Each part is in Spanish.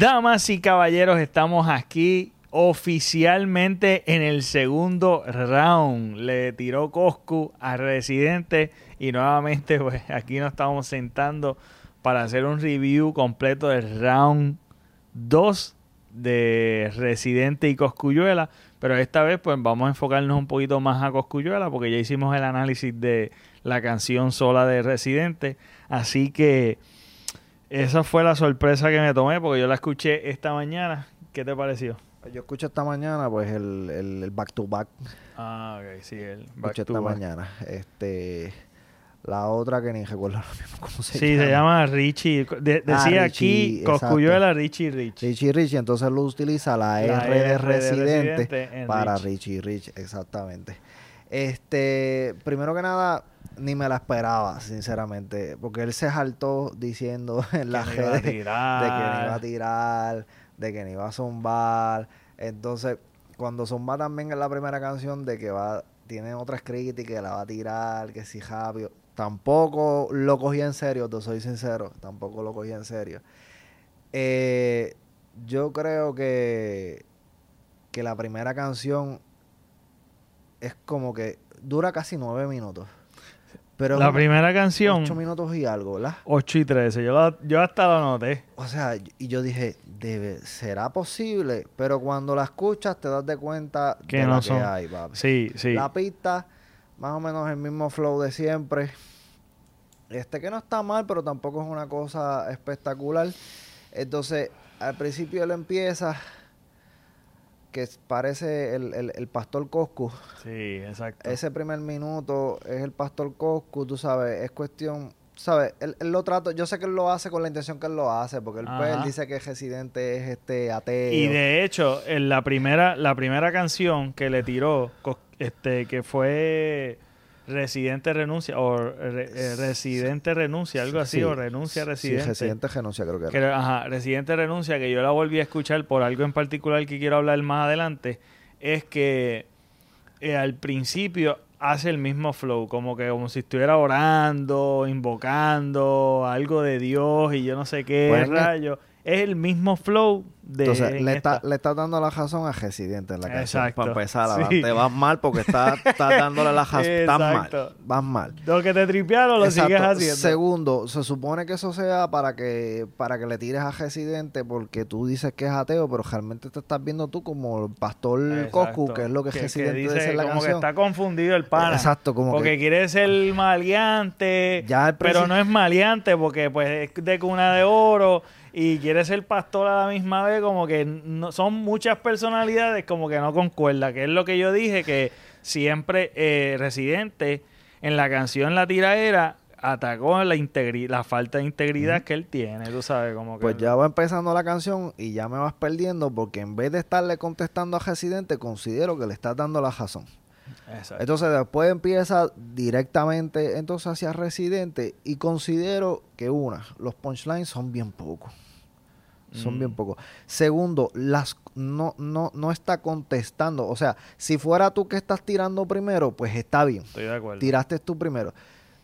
Damas y caballeros, estamos aquí oficialmente en el segundo round. Le tiró Coscu a Residente y nuevamente pues aquí nos estamos sentando para hacer un review completo del round 2 de Residente y Coscuyuela. Pero esta vez pues vamos a enfocarnos un poquito más a Coscuyuela porque ya hicimos el análisis de la canción sola de Residente. Así que esa fue la sorpresa que me tomé porque yo la escuché esta mañana. ¿Qué te pareció? Yo escuché esta mañana, pues, el, el, back to back. Ah, ok, sí, el back escuché esta mañana. Este. La otra que ni recuerdo ahora mismo cómo se llama. Sí, se llama Richie. Ah, decía aquí Coscuyuela Richie Rich. Richie Rich, entonces lo utiliza la, R, de Residente, para Richie Rich, exactamente. Este, primero que nada, ni me la esperaba, sinceramente, porque él se saltó diciendo en la redes de que ni iba a tirar de que ni va a zumbar. Entonces, cuando zumba también en la primera canción de que va, tiene otras críticas, que la va a tirar, que si Javio. Tampoco lo cogí en serio, te soy sincero, tampoco lo cogí en serio. Eh, yo creo que, que la primera canción es como que dura casi nueve minutos la primera canción. 8 minutos y algo, ¿verdad? 8 y 13. Yo, yo hasta la noté. O sea, y yo dije, debe, será posible, pero cuando la escuchas te das de cuenta que de no lo son. que hay, papi. Sí, sí. La pista, más o menos el mismo flow de siempre. Este que no está mal, pero tampoco es una cosa espectacular. Entonces, al principio él empieza que parece el, el, pastor Coscu. Sí, exacto. Ese primer minuto es el pastor Coscu, tú sabes, es cuestión, sabes, él, lo trata, yo sé que él lo hace con la intención que él lo hace, porque él, pues, dice que el residente es este ateo. Y de hecho, en la primera, la primera canción que le tiró, este, que fue Residente renuncia o eh, Residente renuncia, algo así, o renuncia Residente. Sí, Residente renuncia, creo que era. ajá, Residente renuncia, que yo la volví a escuchar por algo en particular que quiero hablar más adelante, es que eh, al principio hace el mismo flow, como que como si estuviera orando, invocando algo de Dios y yo no sé qué rayo es el mismo flow de. Entonces, le está, le está dando la razón a Residente en la canción. Para empezar, te vas mal porque estás está dándole la razón. Estás mal. Vas mal. Lo que te tripearon lo sigues haciendo. Segundo, se supone que eso sea para que para que le tires a Residente porque tú dices que es ateo, pero realmente te estás viendo tú como el pastor Coscu, que es lo que, Residente dice, en la como que está confundido el pana. Exacto, como porque quiere ser maleante, pero no es maleante porque pues es de cuna de oro y quiere ser pastor a la misma vez, como que no, son muchas personalidades como que no concuerda, que es lo que yo dije, que siempre eh, Residente en la canción La Tiraera atacó la, la falta de integridad que él tiene, tú sabes, como que... Pues ya va empezando la canción y ya me vas perdiendo porque en vez de estarle contestando a Residente, considero que le estás dando la razón. Entonces después empieza directamente entonces hacia Residente y considero que una, los punchlines son bien pocos. Son bien mm. pocos. Segundo, las no, no, no está contestando. O sea, si fuera tú que estás tirando primero, pues está bien. Estoy de acuerdo. Tiraste tú primero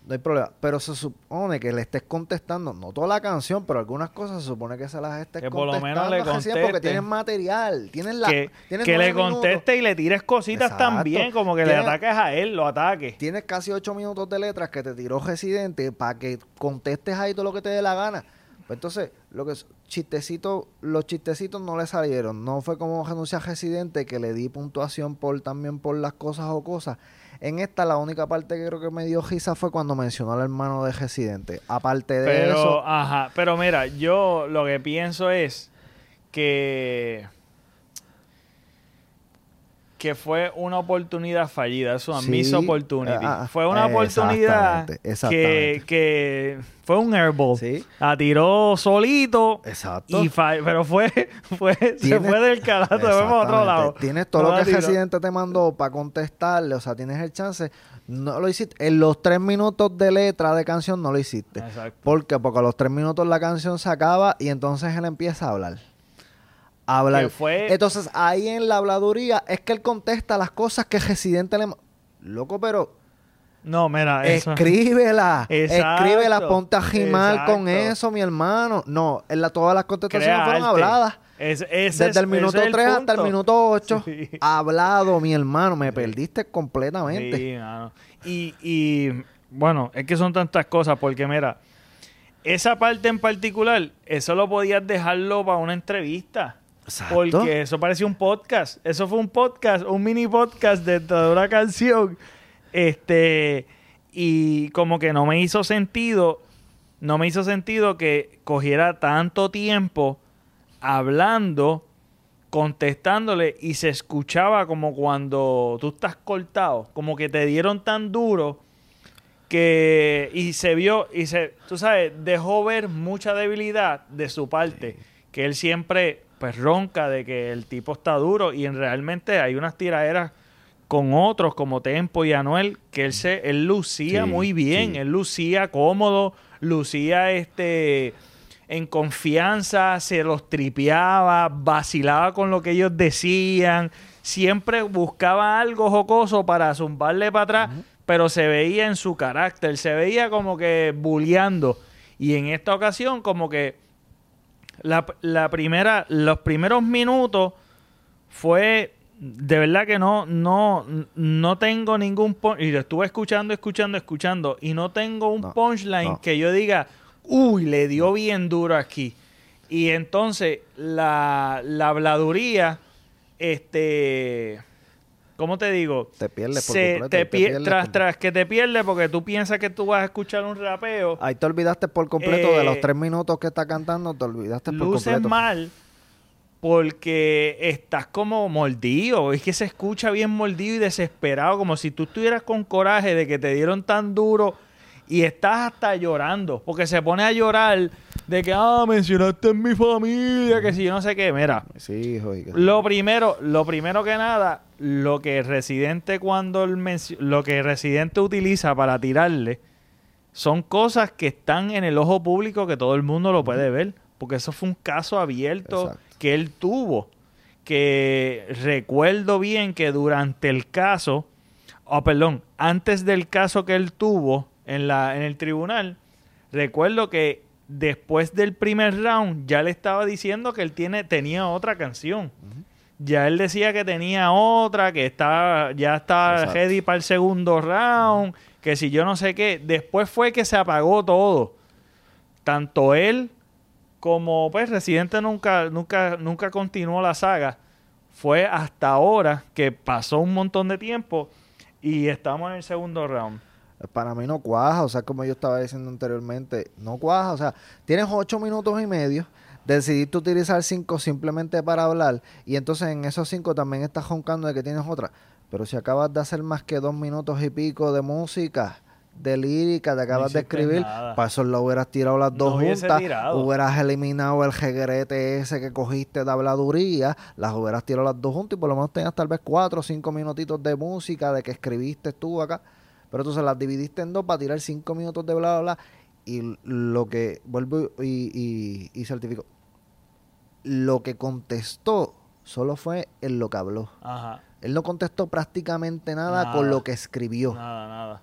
no hay problema. Pero se supone que le estés contestando, no toda la canción, pero algunas cosas se supone que se las estés que por lo menos le conteste. porque tienen material, tienen la... Que, que le conteste y le tires cositas también, como que le ataques a él, lo ataques. Tienes casi ocho minutos de letras que te tiró Residente para que contestes ahí todo lo que te dé la gana. Pues entonces, lo que chistecito, los chistecitos no le salieron. No fue como renuncia a Residente que le di puntuación por también por las cosas o cosas en esta, la única parte que creo que me dio risa fue cuando mencionó al hermano de Residente. Aparte de pero, eso. Ajá, pero mira, yo lo que pienso es que que fue una oportunidad fallida, eso a sí, opportunity. Ah, ah, fue una oportunidad Que, fue un airball. Sí. La tiró solito. Exacto. Y pero fue, fue se fue del carajo, se fue a otro lado. Tienes todo lo que el presidente te mandó para contestarle, o sea, tienes el chance. No lo hiciste. En los tres minutos de letra de canción no lo hiciste. Exacto. ¿Por qué? Porque a los tres minutos la canción se acaba y entonces él empieza a hablar hablar. Entonces, ahí en la habladuría es que él contesta las cosas que residente le... Loco, pero... No, mira, eso. Escríbela. Escríbela, ponte a gimar con eso, mi hermano. No, la, todas las contestaciones fueron habladas. Desde el minuto 3 hasta el minuto 8. Hablado, mi hermano. Me perdiste completamente. Sí, Y, y bueno, es que son tantas cosas porque mira, esa parte en particular, eso lo podías dejarlo para una entrevista. Porque eso parecía un podcast. Eso fue un podcast, un mini podcast de toda una canción. Este, y como que no me hizo sentido, no me hizo sentido que cogiera tanto tiempo hablando, contestándole y se escuchaba como cuando tú estás cortado, como que te dieron tan duro que y se vio y se tú sabes dejó ver mucha debilidad de su parte que él siempre pues ronca de que el tipo está duro y en realmente hay unas tiraderas con otros como Tempo y Anuel que él se él lucía muy bien él lucía cómodo lucía este en confianza se los tripeaba vacilaba con lo que ellos decían siempre buscaba algo jocoso para zumbarle para atrás pero se veía en su carácter, se veía como que bulleando. Y en esta ocasión, como que la, primera, los primeros minutos fue de verdad que no, no, no tengo ningún y lo estuve escuchando, escuchando, escuchando, y no tengo un punchline que yo diga, uy, le dio bien duro aquí. Y entonces la, la habladuría, este ¿Cómo te digo? Te pierdes por completo, te, tras, tras que te pierdes porque tú piensas que tú vas a escuchar un rapeo. Ahí te olvidaste por completo de los eh, tres minutos que está cantando, te olvidaste por luces completo. mal porque estás como mordido. Es que se escucha bien mordido y desesperado, como si tú estuvieras con coraje de que te dieron tan duro y estás hasta llorando, porque se pone a llorar de que, ah, mencionaste en mi familia, que si yo no sé qué, mira. Sí, hijo. Lo primero, lo primero que nada, lo que el residente cuando el lo que residente utiliza para tirarle son cosas que están en el ojo público que todo el mundo lo puede ver, porque eso fue un caso abierto que él tuvo, que recuerdo bien que durante el caso, oh, perdón, antes del caso que él tuvo, en, la, en el tribunal, recuerdo que después del primer round ya le estaba diciendo que él tiene, tenía otra canción. Ya él decía que tenía otra, que estaba, ya estaba ready para el segundo round, que si yo no sé qué. Después fue que se apagó todo. Tanto él como pues Residente nunca, nunca, nunca continuó la saga. Fue hasta ahora que pasó un montón de tiempo y estamos en el segundo round para mí no cuaja, o sea, como yo estaba diciendo anteriormente, no cuaja, o sea, tienes ocho minutos y medio, decidiste utilizar cinco simplemente para hablar, y entonces en esos cinco también estás joncando de que tienes otra, pero si acabas de hacer más que dos minutos y pico de música, de lírica, te acabas de escribir, para eso lo hubieras tirado las dos juntas, hubieras eliminado el jeguerete ese que cogiste de habladuría, las hubieras tirado las dos juntas y por lo menos tenías tal vez cuatro o cinco minutitos de música de que escribiste tú acá. Pero se las dividiste en dos para tirar cinco minutos de bla, bla, bla. Y lo que, vuelvo y, y, certifico, lo que contestó solo fue en lo que habló. Ajá. Él no contestó prácticamente nada, con lo que escribió. Nada, nada.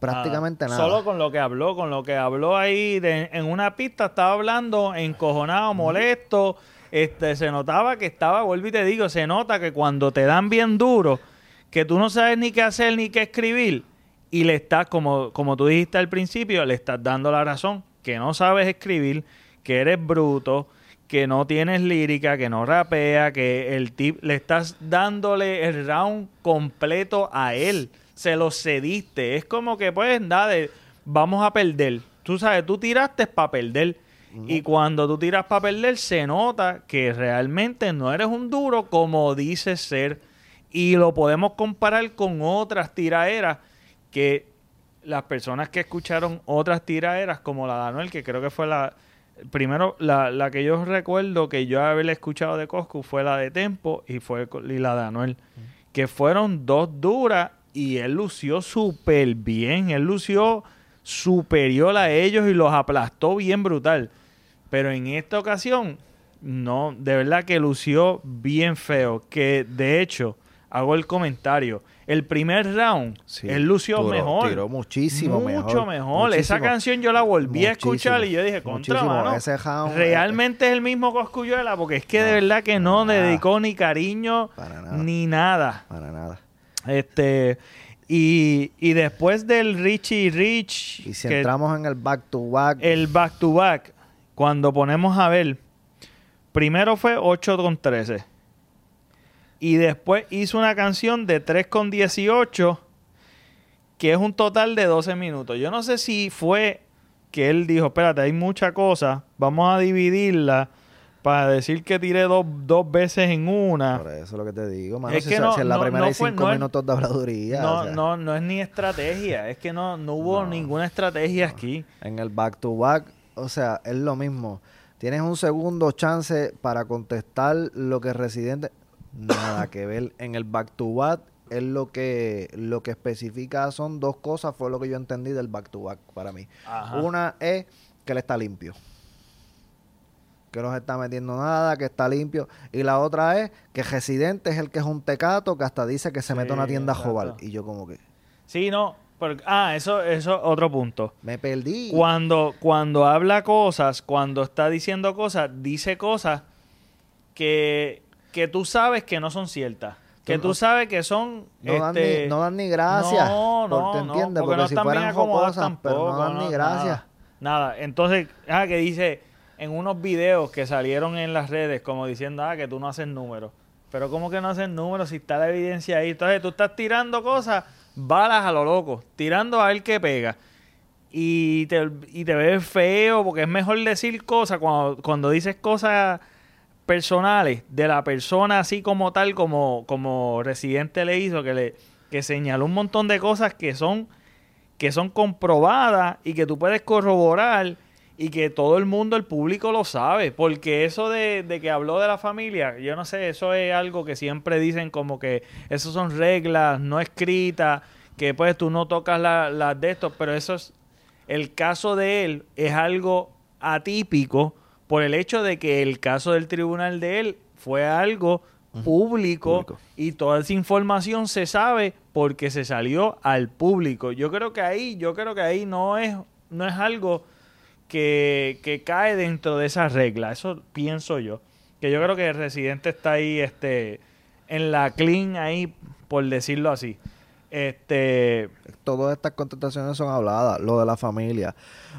Prácticamente nada. Solo con lo que habló, con lo que habló ahí en una pista, estaba hablando encojonado, molesto. Este, se notaba que estaba, vuelvo y te digo, se nota que cuando te dan bien duro, que tú no sabes ni qué hacer ni qué escribir, y le estás, como, como tú dijiste al principio, le estás dando la razón, que no sabes escribir, que eres bruto, que no tienes lírica, que no rapea, que el tip le estás dándole el round completo a él. Se lo cediste. Es como que, pues, dale, vamos a perder. Tú sabes, tú tiraste para perder. Y cuando tú tiras para perder, se nota que realmente no eres un duro como dices ser. Y lo podemos comparar con otras tiraderas que las personas que escucharon otras tiraderas como la de Anuel, que creo que fue la... Primero, la, que yo recuerdo que yo haberle escuchado de Coscu fue la de Tempo y fue y la de Anuel. Que fueron dos duras y él lució súper bien. Él lució superior a ellos y los aplastó bien brutal. Pero en esta ocasión, no, de verdad que lució bien feo. Que de hecho, hago el comentario el primer round, él lució mejor. Tiró muchísimo Mucho mejor. Esa canción yo la volví a escuchar y yo dije, contra, mano, ese round, realmente es el mismo Coscuyuela, porque es que de verdad que no dedicó ni cariño ni nada. Para nada. Este... Y, y después del Richie Rich... Y si entramos en el back-to-back... el back-to-back, cuando ponemos a ver... Primero fue 8 con 13 y después hizo una canción de 3 con 18, que es un total de 12 minutos. Yo no sé si fue que él dijo, espérate, hay mucha cosa, vamos a dividirla para decir que tiré dos, dos veces en una. Por eso es lo que te digo, mano. Es si, que no, en la primera hay cinco minutos de habladuría. No, no, no es ni estrategia. Es que no, no hubo ninguna estrategia aquí. En el back to back, o sea, es lo mismo. Tienes un segundo chance para contestar lo que Residente nada que ver. En el back to back es lo que lo que especifica son dos cosas, fue lo que yo entendí del back to back para mí. Una es que él está limpio. Que no se está metiendo nada, que está limpio. Y la otra es que Residente es el que es un tecato que hasta dice que se mete a una tienda Joval. Y yo como que... Sí, no. ah, eso es otro punto. Me perdí. Cuando, cuando habla cosas, cuando está diciendo cosas, dice cosas que que tú sabes que no son ciertas. Que tú sabes que son... No, dan, ni, este, no dan ni gracias. No, no, ¿te entiendes? porque, no si están fueran jocosas, pero no dan ni gracias. Nada. Entonces, ah, que dice en unos videos que salieron en las redes como diciendo, ah, que tú no haces números. Pero ¿cómo que no haces números si está la evidencia ahí? Entonces tú estás tirando cosas, balas a lo loco, tirando a ver qué pega. Y te, y te ves feo porque es mejor decir cosas cuando, cuando dices cosas personales de la persona así como tal, como, como Residente le hizo, que le que señaló un montón de cosas que son, que son comprobadas y que tú puedes corroborar y que todo el mundo, el público lo sabe, porque eso de, de, que habló de la familia, yo no sé, eso es algo que siempre dicen como que eso son reglas no escritas, que pues tú no tocas las la de estos, pero eso es, el caso de él es algo atípico, por el hecho de que el caso del tribunal de él fue algo público, y toda esa información se sabe porque se salió al público. Yo creo que ahí, yo creo que ahí no es, no es algo que, que cae dentro de esa regla. Eso pienso yo. Que yo creo que el residente está ahí, este, en la clean ahí, por decirlo así. Este, todas estas contestaciones son habladas, lo de la familia,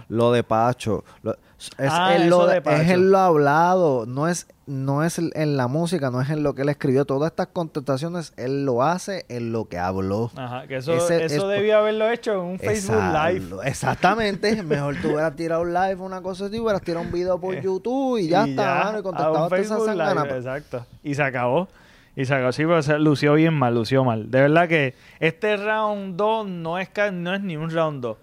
lo de Pacho, es, ah, en lo, es en lo hablado, no es, no es en la música, no es en lo que él escribió. Todas estas contestaciones él lo hace en lo que habló. Ajá, que eso, eso debió haberlo hecho en un Facebook Live. Exactamente, mejor tú hubieras tirado un live, una cosa así, hubieras tirado un video por YouTube y ya está, y contestado pues. Exacto, y se acabó. Y se acabó, sí, pero se lució bien mal, lució mal. De verdad que este round 2 no es, no es ni un round 2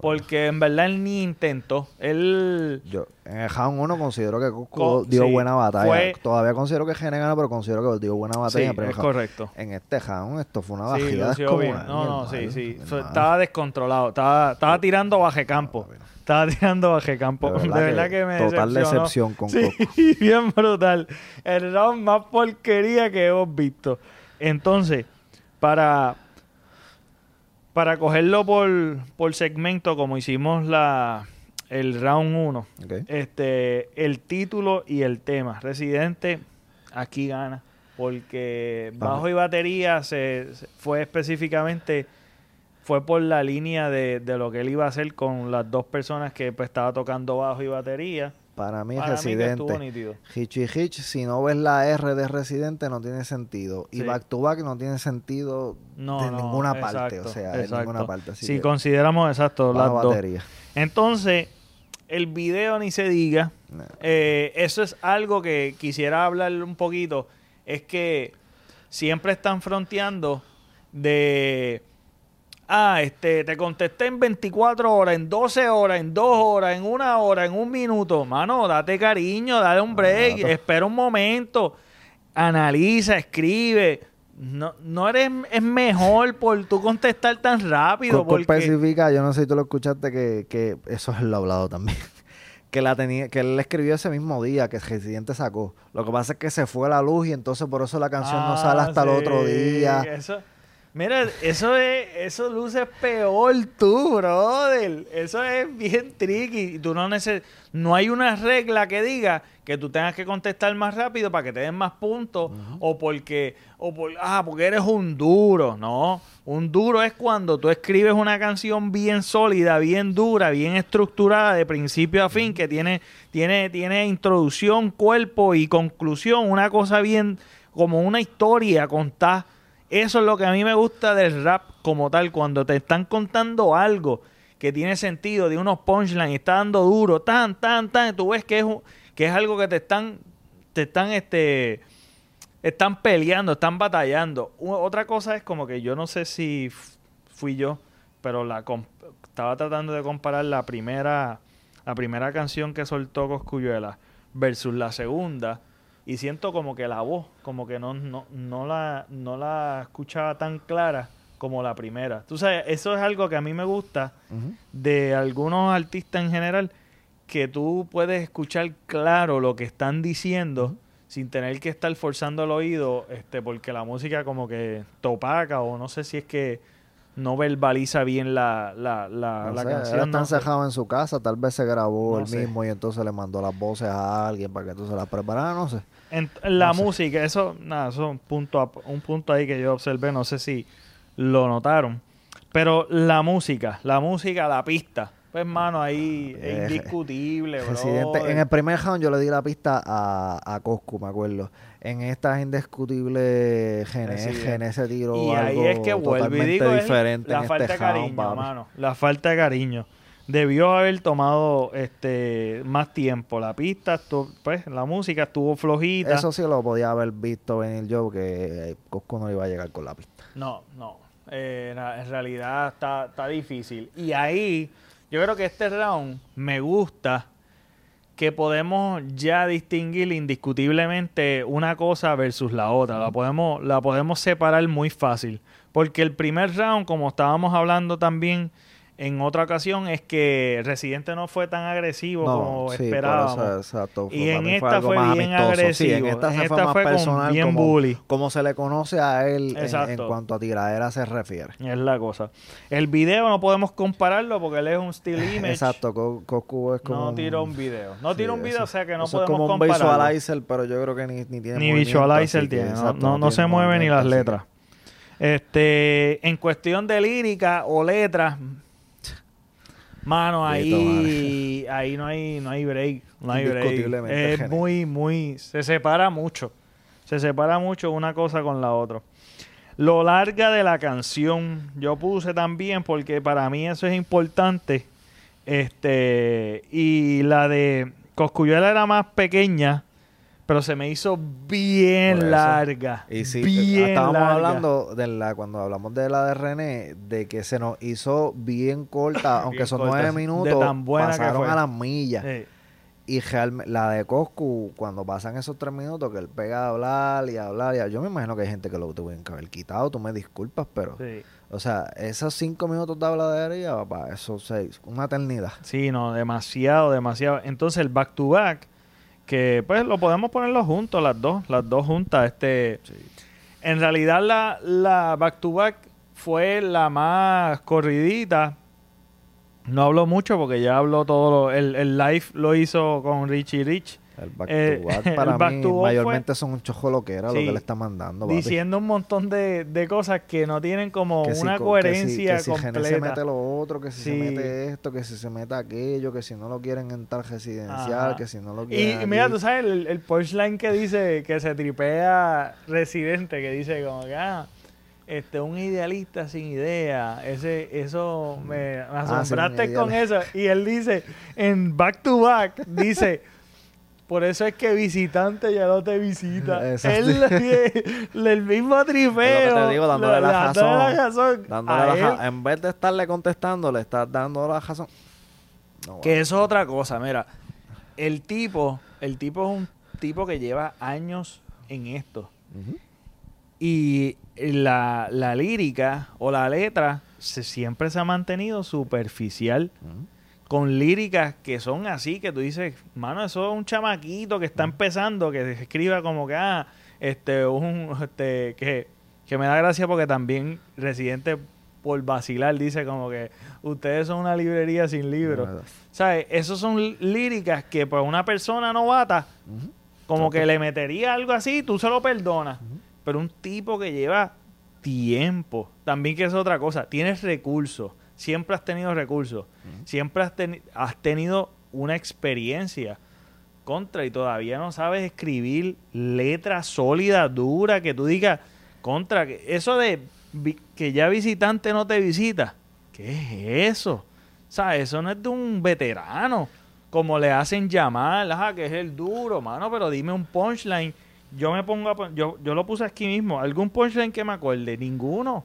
porque en verdad él ni intentó. Él. Yo, en el round 1 considero que dio buena batalla. Todavía considero que Gene gana, pero considero que dio buena batalla. Sí, es correcto. En este round, esto fue una bajada. Sí, no, no, sí, sí. Estaba descontrolado. Estaba, estaba tirando baje campo. Estaba tirando baje campo. De verdad, que, me Total decepción con Sí, bien brutal. El round más porquería que hemos visto. Entonces, para para cogerlo por, por segmento, como hicimos la el round 1, este, el título y el tema. Residente aquí gana. Porque bajo y batería se, fue específicamente fue por la línea de, de, lo que él iba a hacer con las dos personas que pues, estaba tocando bajo y batería. Para mí, Residente. Hitch y Hitch, si no ves la R de Residente, no tiene sentido. Y Back to Back no tiene sentido de ninguna parte. O sea, de ninguna parte. si consideramos, exacto, las dos. Entonces, el video ni se diga. Eh, eso es algo que quisiera hablar un poquito. Es que siempre están fronteando de Ah, este, te contesté en 24 horas, en 12 horas, en 2 horas, en una hora, en un minuto. Mano, date cariño, dale un break, espera un momento, analiza, escribe. No, no eres es mejor por tú contestar tan rápido. porque... especifica, yo no sé si tú lo escuchaste, que, que eso es lo hablado también. que la tenía, que él escribió ese mismo día que el residente sacó. Lo que pasa es que se fue la luz y entonces por eso la canción no sale ah, hasta el otro día. Eso, Mira, eso es, eso luce peor tú, brother. Eso es bien tricky. Tú no neces no hay una regla que diga que tú tengas que contestar más rápido para que te den más puntos o porque o por, ah, porque eres un duro, no. Un duro es cuando tú escribes una canción bien sólida, bien dura, bien estructurada de principio a fin que tiene tiene tiene introducción, cuerpo y conclusión, una cosa bien como una historia contada eso es lo que a mí me gusta del rap como tal, cuando te están contando algo que tiene sentido, de unos punchlines, y está dando duro, tan, tan, tan, tú ves que es, que es algo que te están, te están, este, están peleando, están batallando. otra cosa es como que yo no sé si fui yo, pero la estaba tratando de comparar la primera, la primera canción que soltó Coscuyuela versus la segunda y siento como que la voz, como que no, no, no, la, no la escuchaba tan clara como la primera. Tú sabes, eso es algo que a mí me gusta de algunos artistas en general, que tú puedes escuchar claro lo que están diciendo sin tener que estar forzando el oído, este, porque la música como que topaca o no sé si es que no verbaliza bien la, la, la, la canción. Él está encejado en su casa, tal vez se grabó él mismo y entonces le mandó las voces a alguien para que tú se las preparara, no sé. En, la música, eso, nada, eso es un punto, un punto ahí que yo observé, no sé si lo notaron. Pero la música, la música, la pista, pues mano, ahí es eh, indiscutible, bro. en el primer round yo le di la pista a, a Coscu, me acuerdo. En esta es indiscutible Gené, ese tiro y ahí es que vuelve y digo, diferente la falta este de cariño, mano. La falta de cariño debió haber tomado este más tiempo. La pista, pues la música estuvo flojita. Eso sí lo podía haber visto venir yo, que Cosco no iba a llegar con la pista. No, no. Eh, en realidad está, está difícil. Y ahí, yo creo que este round me gusta que podemos ya distinguir indiscutiblemente una cosa versus la otra. La podemos, la podemos separar muy fácil. Porque el primer round, como estábamos hablando también en otra ocasión es que Residente no fue tan agresivo como esperábamos. y en esta fue bien agresivo. en esta, fue, más personal, bien como, bully. Como se le conoce a él en, cuanto a tiradera se refiere. Es la cosa. El video no podemos compararlo porque él es un still image. Exacto, Cocu es como... No tiró un video. No tiró un video, o sea que no podemos es como un visualizer, pero yo creo que ni, ni tiene Ni visualizer tiene. no, no, se mueve ni las letras. Este, en cuestión de lírica o letras, Mano, ahí, ahí no hay, no hay break. No hay break. Es muy, muy. Se separa mucho. Se separa mucho una cosa con la otra. Lo larga de la canción, yo puse también porque para mí eso es importante. Este, y la de Coscuyuela era más pequeña pero se me hizo bien larga. Y sí, bien estábamos hablando de la, cuando hablamos de la de René, de que se nos hizo bien corta, aunque son nueve minutos, tan buena pasaron a las millas. Y la de Coscu, cuando pasan esos tres minutos, que él pega a hablar y a hablar, y yo me imagino que hay gente que lo tuvo que haber quitado, tú me disculpas, pero... O sea, esos cinco minutos de habladería, papá, esos seis, una eternidad. Sí, no, demasiado, demasiado. Entonces el back to back que pues lo podemos ponerlo juntos, las dos, las dos juntas. Este, En realidad la, la back to back fue la más corridita. No hablo mucho porque ya habló todo, el, el live lo hizo con Richie Rich. El back to eh, back para mí mayormente son un chojo que era lo que le está mandando. Diciendo un montón de, cosas que no tienen como una coherencia que si, que si se mete lo otro, que si se mete esto, que si se mete aquello, que si no lo quieren en tal residencial, que si no lo quieren. Y, mira, tú sabes el, el punchline que dice que se tripea Residente, que dice como que ah, este, un idealista sin idea. Ese, eso me, me ah, asombraste con eso. Y él dice, en Back to Back, dice. Por eso es que visitante ya no te visita. Él, el mismo tripeo. te digo, dándole la, razón. en vez de estarle contestando, le estás dando la razón. que eso es otra cosa. Mira, el tipo, el tipo es un tipo que lleva años en esto. Y la, la, lírica o la letra se, siempre se ha mantenido superficial con líricas que son así, que tú dices, mano, eso es un chamaquito que está empezando, que escriba como que, ah, este, un, este, que que me da gracia porque también Residente por vacilar dice como que ustedes son una librería sin libros. ¿Sabes? Esas son líricas que para una persona novata, como que le metería algo así, tú se lo perdonas. Pero un tipo que lleva tiempo, también que es otra cosa, tienes recursos, siempre has tenido recursos, siempre has, has tenido una experiencia contra y todavía no sabes escribir letras sólidas, duras, que tú digas contra, eso de que ya visitante no te visita, ¿qué es eso? O sea, eso no es de un veterano, como le hacen llamar, ajá, que es el duro, mano, pero dime un punchline. Yo me pongo a, yo, yo lo puse aquí mismo, algún punchline que me acuerde, ninguno.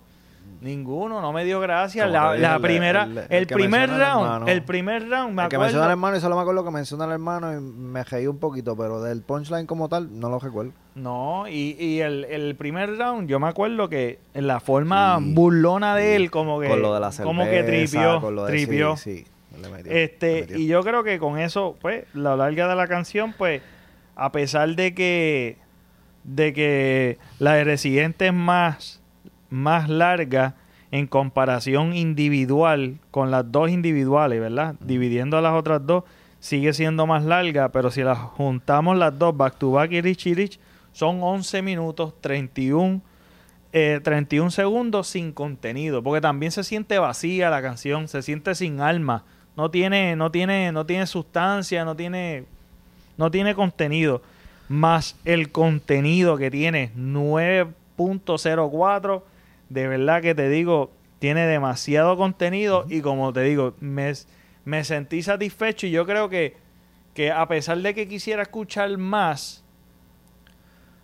Ninguno, no me dio gracia. La, primera, el, primer round, el, primer round, me el que menciona al hermano, y solo me acuerdo que menciona al hermano y me reí un poquito, pero del punchline como tal, no lo recuerdo. No, y, y el, el primer round, yo me acuerdo que en la forma burlona de él, como que, con lo de la como que tripió, tripió. Sí, este, y yo creo que con eso, pues, la larga de la canción, pues, a pesar de que, de que la de Residente es más más larga en comparación individual con las dos individuales, ¿verdad? Dividiendo a las otras dos, sigue siendo más larga, pero si las juntamos las dos, back to back y rich y rich, son 11 minutos 31, 31 eh, segundos sin contenido, porque también se siente vacía la canción, se siente sin alma, no tiene, no tiene, no tiene sustancia, no tiene, no tiene contenido, más el contenido que tiene 9.04 de verdad que te digo, tiene demasiado contenido y como te digo, me, me sentí satisfecho y yo creo que, que a pesar de que quisiera escuchar más,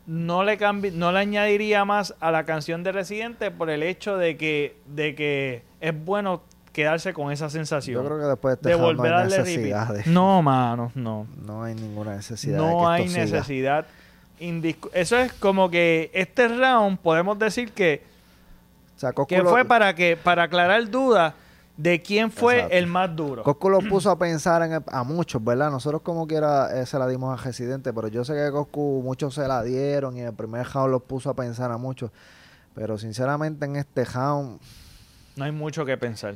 no le, no le añadiría más a la canción de Residente por el hecho de que, de que es bueno quedarse con esa sensación. Yo creo que después de, este volver a darle No, mano, no. No hay ninguna necesidad. No hay necesidad. Eso es como que este round podemos decir que que fue para que para aclarar dudas de quién fue el más duro. Coscu lo puso a pensar en a muchos, ¿verdad? Nosotros como quiera eh, se la dimos a Residente, pero yo sé que Coscu muchos se la dieron y en el primer round los puso a pensar a muchos. Pero sinceramente en este round... No hay mucho que pensar.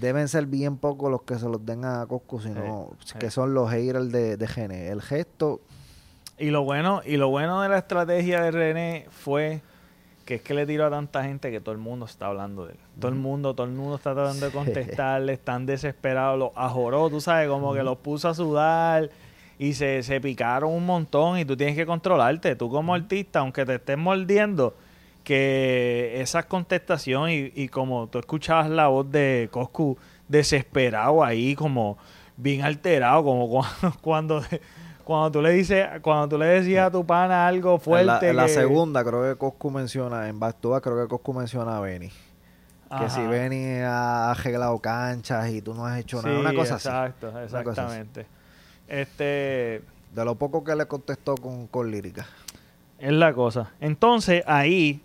Deben ser bien pocos los que se los den a Coscu, sino que son los haters de, de Gene. El gesto... Y lo bueno, y lo bueno de la estrategia de René fue que es que le tiró a tanta gente que todo el mundo está hablando de él. Todo el mundo, todo el mundo está tratando de contestarle, están desesperados, los ajoró, tú sabes, como que los puso a sudar y se, se picaron un montón y tú tienes que controlarte. Tú como artista, aunque te estés mordiendo, que esas contestaciones y, y como tú escuchabas la voz de Coscu desesperado ahí, como bien alterado, como cuando, cuando cuando tú le dices, cuando tú le decías a tu pana algo fuerte. En la, segunda, creo que Coscu menciona, en Bastúa, creo que Coscu menciona a Benny. Que si Benny ha arreglado canchas y tú no has hecho nada, una cosa exacto, así. Exactamente, Este. De lo poco que le contestó con, con lírica. Es la cosa. Entonces, ahí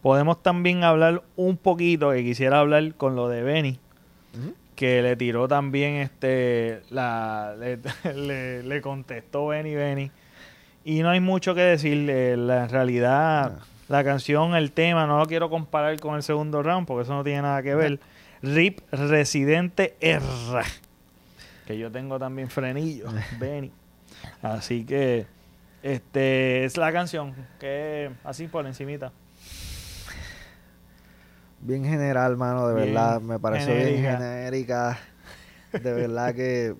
podemos también hablar un poquito, que quisiera hablar con lo de Benny que le tiró también este la le, le, contestó Benny Benny. Y no hay mucho que decir la, en realidad la canción el tema no lo quiero comparar con el segundo round porque eso no tiene nada que ver. Rip Residente R que yo tengo también frenillo Benny. Así que este es la canción que así por encimita bien general, mano, de verdad. Me pareció bien genérica. De verdad que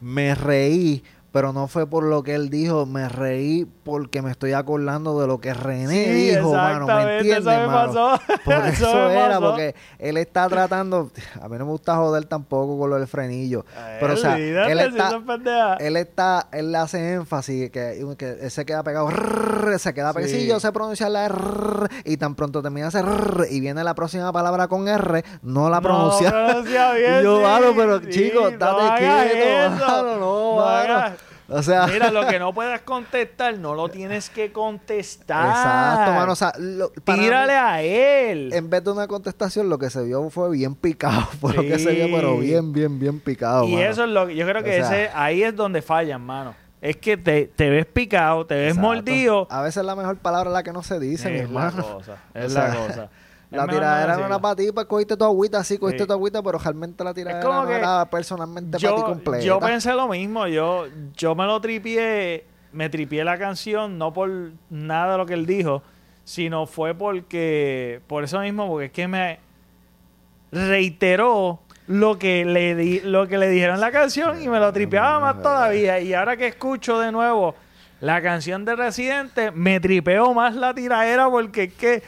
me reí pero no fue por lo que él dijo, me reí porque me estoy acordando de lo que René dijo, mano, ¿me entiendes, mano? Por eso, era, porque él está tratando, a mí no me gusta joder tampoco con lo del frenillo, pero o sea, él está, él está, él hace énfasis que, que él se queda pegado, se queda pegado, sí. yo sé pronunciar la R, y tan pronto termina ese R, y viene la próxima palabra con R, no la pronuncia. No bien, yo, mano, pero chicos, date quieto, mano, no, mano. O sea, mira, lo que no puedas contestar, no lo tienes que contestar. Exacto, mano. O sea, tírale a él. En vez de una contestación, lo que se vio fue bien picado. Por lo que se vio, pero bien, bien, bien picado. Y eso es lo que yo creo que ese, ahí es donde fallan, mano. es que te, ves picado, te ves mordido. A veces la mejor palabra es la que no se dice, es La cosa, es la cosa. La tiradera no era para ti, pues cogiste tu agüita, sí, cogiste tu agüita, pero realmente la tiradera no era personalmente para ti completa. Yo pensé lo mismo, yo, yo me lo tripié, me tripié la canción, no por nada de lo que él dijo, sino fue porque, por eso mismo, porque es que me reiteró lo que le di, lo que le dijeron la canción y me lo tripeaba más todavía. Y ahora que escucho de nuevo la canción de Residente, me tripeo más la tiradera porque es que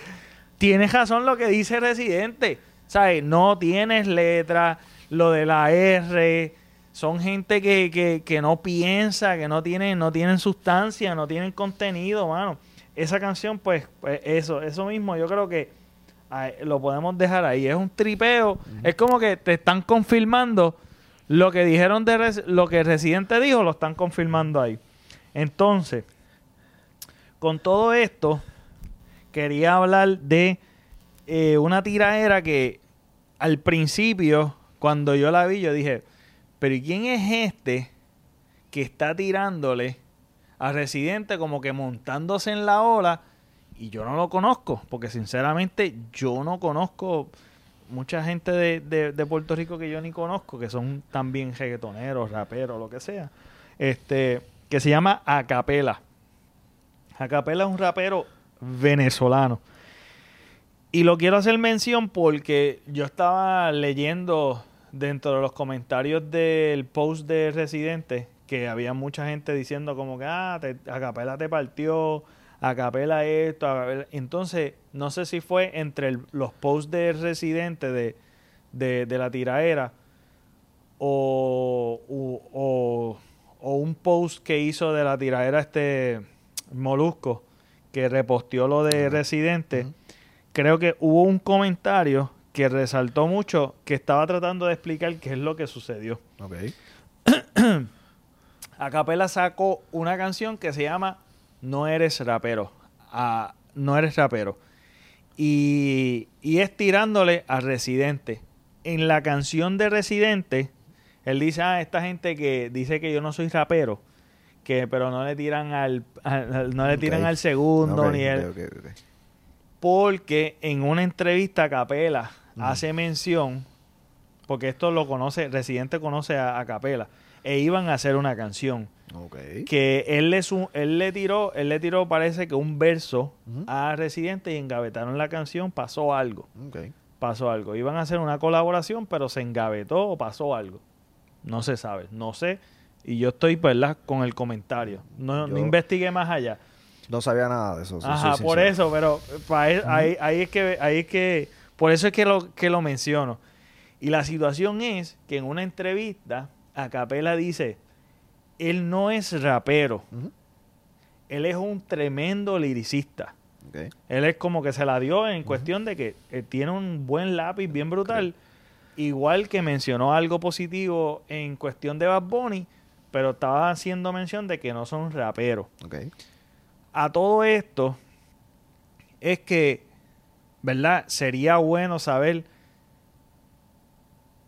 tienes razón lo que dice Residente. ¿Sabes? No tienes letra, lo de la R. Son gente que, que, que no piensa, que no tienen, no tienen sustancia, no tienen contenido, mano. Esa canción, pues, pues eso, eso mismo, yo creo que lo podemos dejar ahí. Es un tripeo. Es como que te están confirmando lo que dijeron de lo que el residente dijo, lo están confirmando ahí. Entonces, con todo esto, quería hablar de eh, una tiraera que al principio, cuando yo la vi, yo dije, pero ¿quién es este que está tirándole a Residente como que montándose en la ola y yo no lo conozco, porque sinceramente yo no conozco mucha gente de, Puerto Rico que yo ni conozco, que son también reggaetoneros, raperos, lo que sea, este, que se llama Acapela. Acapela es un rapero venezolano. Y lo quiero hacer mención porque yo estaba leyendo dentro de los comentarios del post de Residente que había mucha gente diciendo como que, ah, Acapela te partió, Acapela esto, entonces no sé si fue entre los posts de Residente de, de, la tiraera o, o, un post que hizo de la tiraera este Molusco que reposteó lo de Residente. Creo que hubo un comentario que resaltó mucho que estaba tratando de explicar qué es lo que sucedió. Okay. Acapela sacó una canción que se llama no eres rapero. no eres rapero. Y, y es tirándole a Residente. En la canción de Residente, él dice, ah, esta gente que dice que yo no soy rapero, que pero no le tiran al, no le tiran al segundo ni él. porque en una entrevista Capela hace mención, porque esto lo conoce, Residente conoce a, a Capela, e iban a hacer una canción. Que él le, él le tiró, él le tiró, parece que un verso a Residente y engavetaron la canción, pasó algo. Pasó algo. Iban a hacer una colaboración, pero se engavetó o pasó algo. No se sabe, no sé. Y yo estoy, ¿verdad? Con el comentario. No, investigué más allá. No sabía nada de eso. Ajá, por eso, pero ahí, ahí, es que, ahí es que, por eso es que lo, que lo menciono. Y la situación es que en una entrevista, Acapela dice, él no es rapero. Él es un tremendo liricista. Él es como que se la dio en cuestión de que tiene un buen lápiz bien brutal. Igual que mencionó algo positivo en cuestión de Bad Bunny, pero estaba haciendo mención de que no son raperos. A todo esto es que, ¿verdad? Sería bueno saber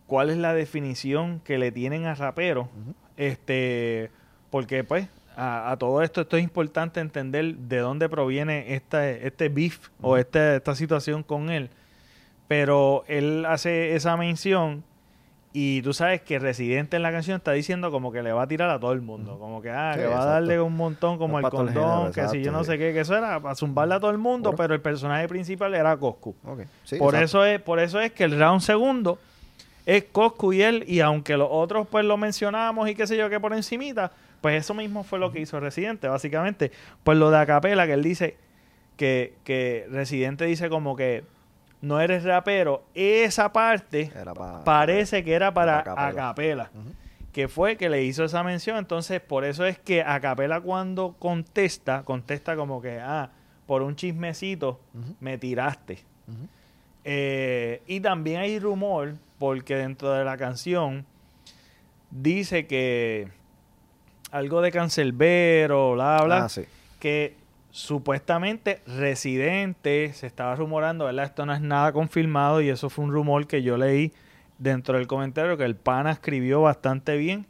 cuál es la definición que le tienen a rapero. Este, porque pues a, todo esto esto es importante entender de dónde proviene esta, este beef o esta, esta situación con él. Pero él hace esa mención y tú sabes que Residente en la canción está diciendo como que le va a tirar a todo el mundo. Como que, ah, que va a darle un montón como el condón, que si yo no sé qué, que eso era para zumbarle a todo el mundo, pero el personaje principal era Coscu. por, eso es, por eso es que el round segundo es Coscu y él, y aunque los otros pues lo mencionamos y qué sé yo que por encimita, pues eso mismo fue lo que hizo Residente, básicamente. Pues lo de Acapela, que él dice que, que Residente dice como que no eres rapero, esa parte parece que era para Acapela. Que fue que le hizo esa mención, entonces por eso es que Acapela cuando contesta, contesta como que, ah, por un chismecito me tiraste. Eh, y también hay rumor porque dentro de la canción dice que algo de cancelbero, bla, bla, ah, que supuestamente Residente se estaba rumorando, ¿verdad? Esto no es nada confirmado y eso fue un rumor que yo leí dentro del comentario que el pana escribió bastante bien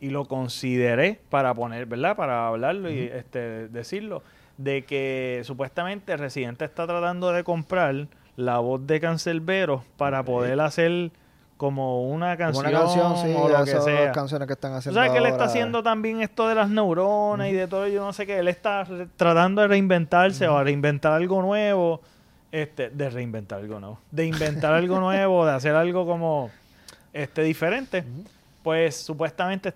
y lo consideré para poner, ¿verdad? Para hablarlo y este, decirlo, de que supuestamente Residente está tratando de comprar la voz de Cancelbero para poder hacer como una canción, una canción sí, o lo que sea. canciones que están haciendo. O sea, que él está haciendo también esto de las neuronas y de todo, yo no sé qué. Él está tratando de reinventarse o a reinventar algo nuevo. Este, de reinventar algo nuevo. De inventar algo nuevo, de hacer algo como este diferente. Pues supuestamente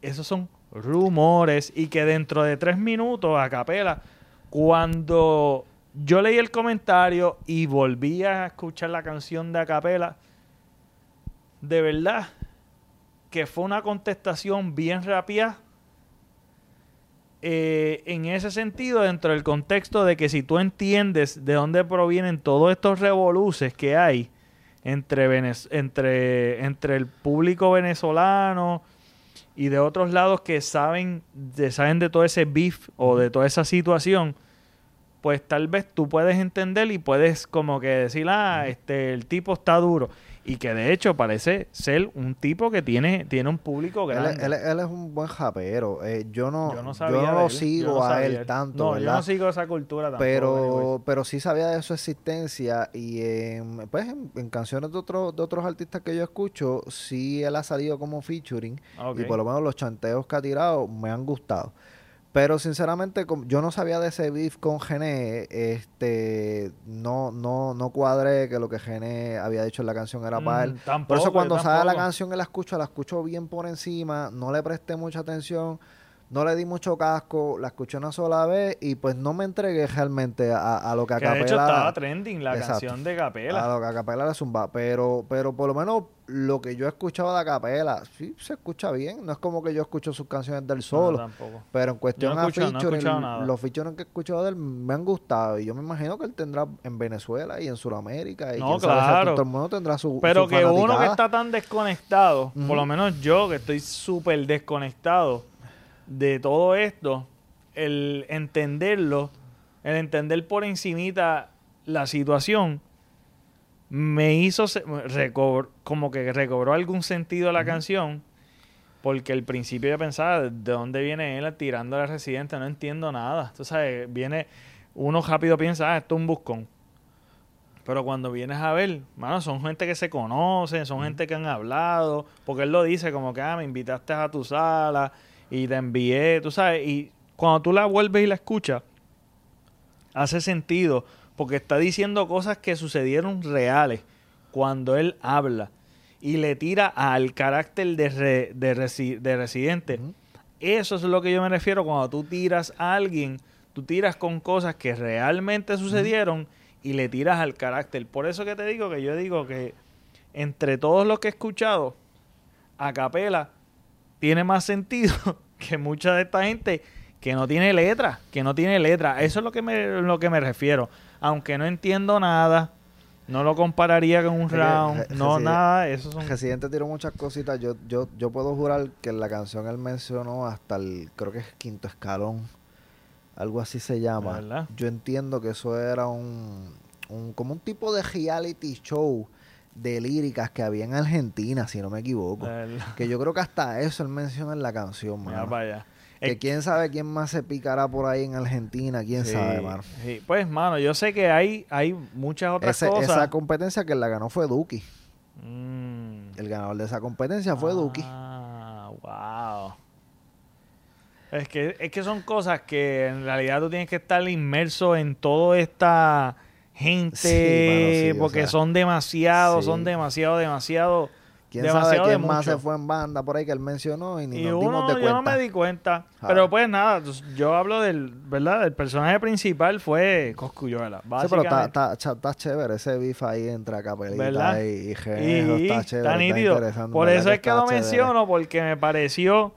esos son rumores y que dentro de tres minutos a capela, cuando yo leí el comentario y volví a escuchar la canción de Acapela, de verdad que fue una contestación bien rápida eh, en ese sentido, dentro del contexto de que si tú entiendes de dónde provienen todos estos revoluces que hay entre, entre, entre el público venezolano y de otros lados que saben de, saben de todo ese beef o de toda esa situación, pues tal vez tú puedes entender y puedes como que decir, ah, este, el tipo está duro. Y que de hecho parece ser un tipo que tiene, tiene un público grande. Él, es un buen japero. Eh, yo no, yo no, lo sigo a él tanto. No, yo no sigo esa cultura tampoco. Pero, pero sí sabía de su existencia. Y en, pues en, canciones de, otros de otros artistas que yo escucho, sí él ha salido como featuring. Y por lo menos los chanteos que ha tirado me han gustado. Pero sinceramente, yo no sabía de ese beef con Gené. Este, no, no, no cuadré que lo que Gené había dicho en la canción era para él. Mm, por eso cuando sale la canción, él la escucho, la escucho bien por encima, no le presté mucha atención no le di mucho casco, la escuché una sola vez y pues no me entregué realmente a, lo que, que De hecho estaba trending la canción de Capela. A lo que a Capela le zumba. Pero, pero por lo menos lo que yo he escuchado de Capela, sí se escucha bien. No es como que yo escucho sus canciones del solo. tampoco. Pero en cuestión a featuring, los featuring que he escuchado de él me han gustado. Y yo me imagino que él tendrá en Venezuela y en Sudamérica. Y no, claro. todo el mundo tendrá su. Pero que uno que está tan desconectado, por lo menos yo que estoy súper desconectado de todo esto, el entenderlo, el entender por encimita la situación, me hizo como que recobró algún sentido la canción, porque al principio yo pensaba, ¿de dónde viene él tirando a la residente? No entiendo nada. Entonces, viene, uno rápido piensa, ah, esto es un buscón. Pero cuando vienes a ver, mano, son gente que se conocen, son gente que han hablado, porque él lo dice como que, ah, me invitaste a tu sala, y te envié, tú sabes, y cuando tú la vuelves y la escuchas, hace sentido, porque está diciendo cosas que sucedieron reales cuando él habla y le tira al carácter de, de, residente. Eso es lo que yo me refiero cuando tú tiras a alguien, tú tiras con cosas que realmente sucedieron y le tiras al carácter. Por eso que te digo que yo digo que entre todos los que he escuchado, a capela tiene más sentido que mucha de esta gente que no tiene letra, que no tiene letra. Eso es lo que me, lo que me refiero. Aunque no entiendo nada, no lo compararía con un round, no nada. Eso son... Residente tiró muchas cositas. Yo, yo, yo puedo jurar que en la canción él mencionó hasta el, creo que es quinto escalón, algo así se llama. Yo entiendo que eso era un, un como un tipo de reality show de líricas que había en Argentina, si no me equivoco. Que yo creo que hasta eso él menciona en la canción, mano. vaya. Que quién sabe quién más se picará por ahí en Argentina, quién sabe, mano. Pues, mano, yo sé que hay, hay muchas otras cosas. Esa competencia que la ganó fue Duki. Mm. El ganador de esa competencia fue Duki. Ah, wow. Es que, es que son cosas que en realidad tú tienes que estar inmerso en toda esta gente, porque son demasiado, son demasiado, demasiado. ¿Quién sabe quién más se fue en banda por ahí que él mencionó y ni nos dimos de cuenta? Yo no me di cuenta. Pero pues nada, yo hablo del, ¿verdad? El personaje principal fue Coscuyuela. Sí, pero está, chévere ese beef ahí entre Acapelita y, y, está chévere. Está nítido. por eso es que lo menciono, porque me pareció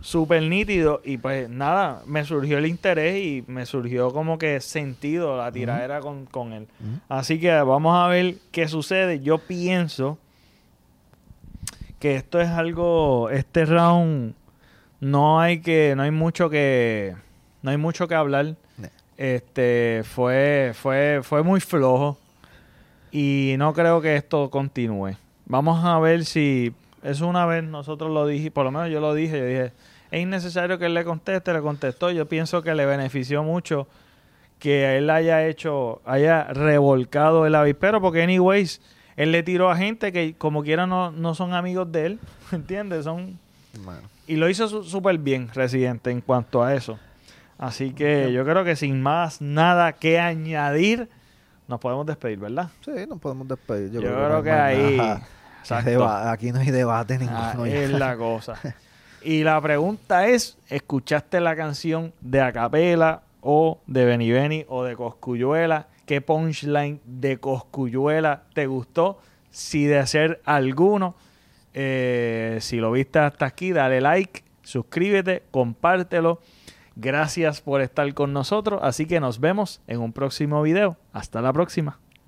súper nítido y pues nada, me surgió el interés y me surgió como que sentido la tiradera con, con él. Así que vamos a ver qué sucede. Yo pienso que esto es algo, este round no hay que, no hay mucho que, no hay mucho que hablar. Este fue, fue, fue muy flojo y no creo que esto continúe. Vamos a ver si eso una vez nosotros lo dije, por lo menos yo lo dije, yo dije, es innecesario que él le conteste, le contestó. Yo pienso que le benefició mucho que él haya hecho, haya revolcado el avispero, porque anyways, él le tiró a gente que como quiera no, no son amigos de él, ¿entiendes? Son... Y lo hizo súper bien, Residente, en cuanto a eso. Así que yo creo que sin más nada que añadir, nos podemos despedir, ¿verdad? Sí, nos podemos despedir. Yo, creo, que, ahí... Aquí no hay debate ninguno. Ah, es la cosa. Y la pregunta es, ¿escuchaste la canción de Acapela o de Beni Beni o de Coscuyuela? ¿Qué punchline de Coscuyuela te gustó? Si de hacer alguno, eh, si lo viste hasta aquí, dale like, suscríbete, compártelo. Gracias por estar con nosotros. Así que nos vemos en un próximo video. Hasta la próxima.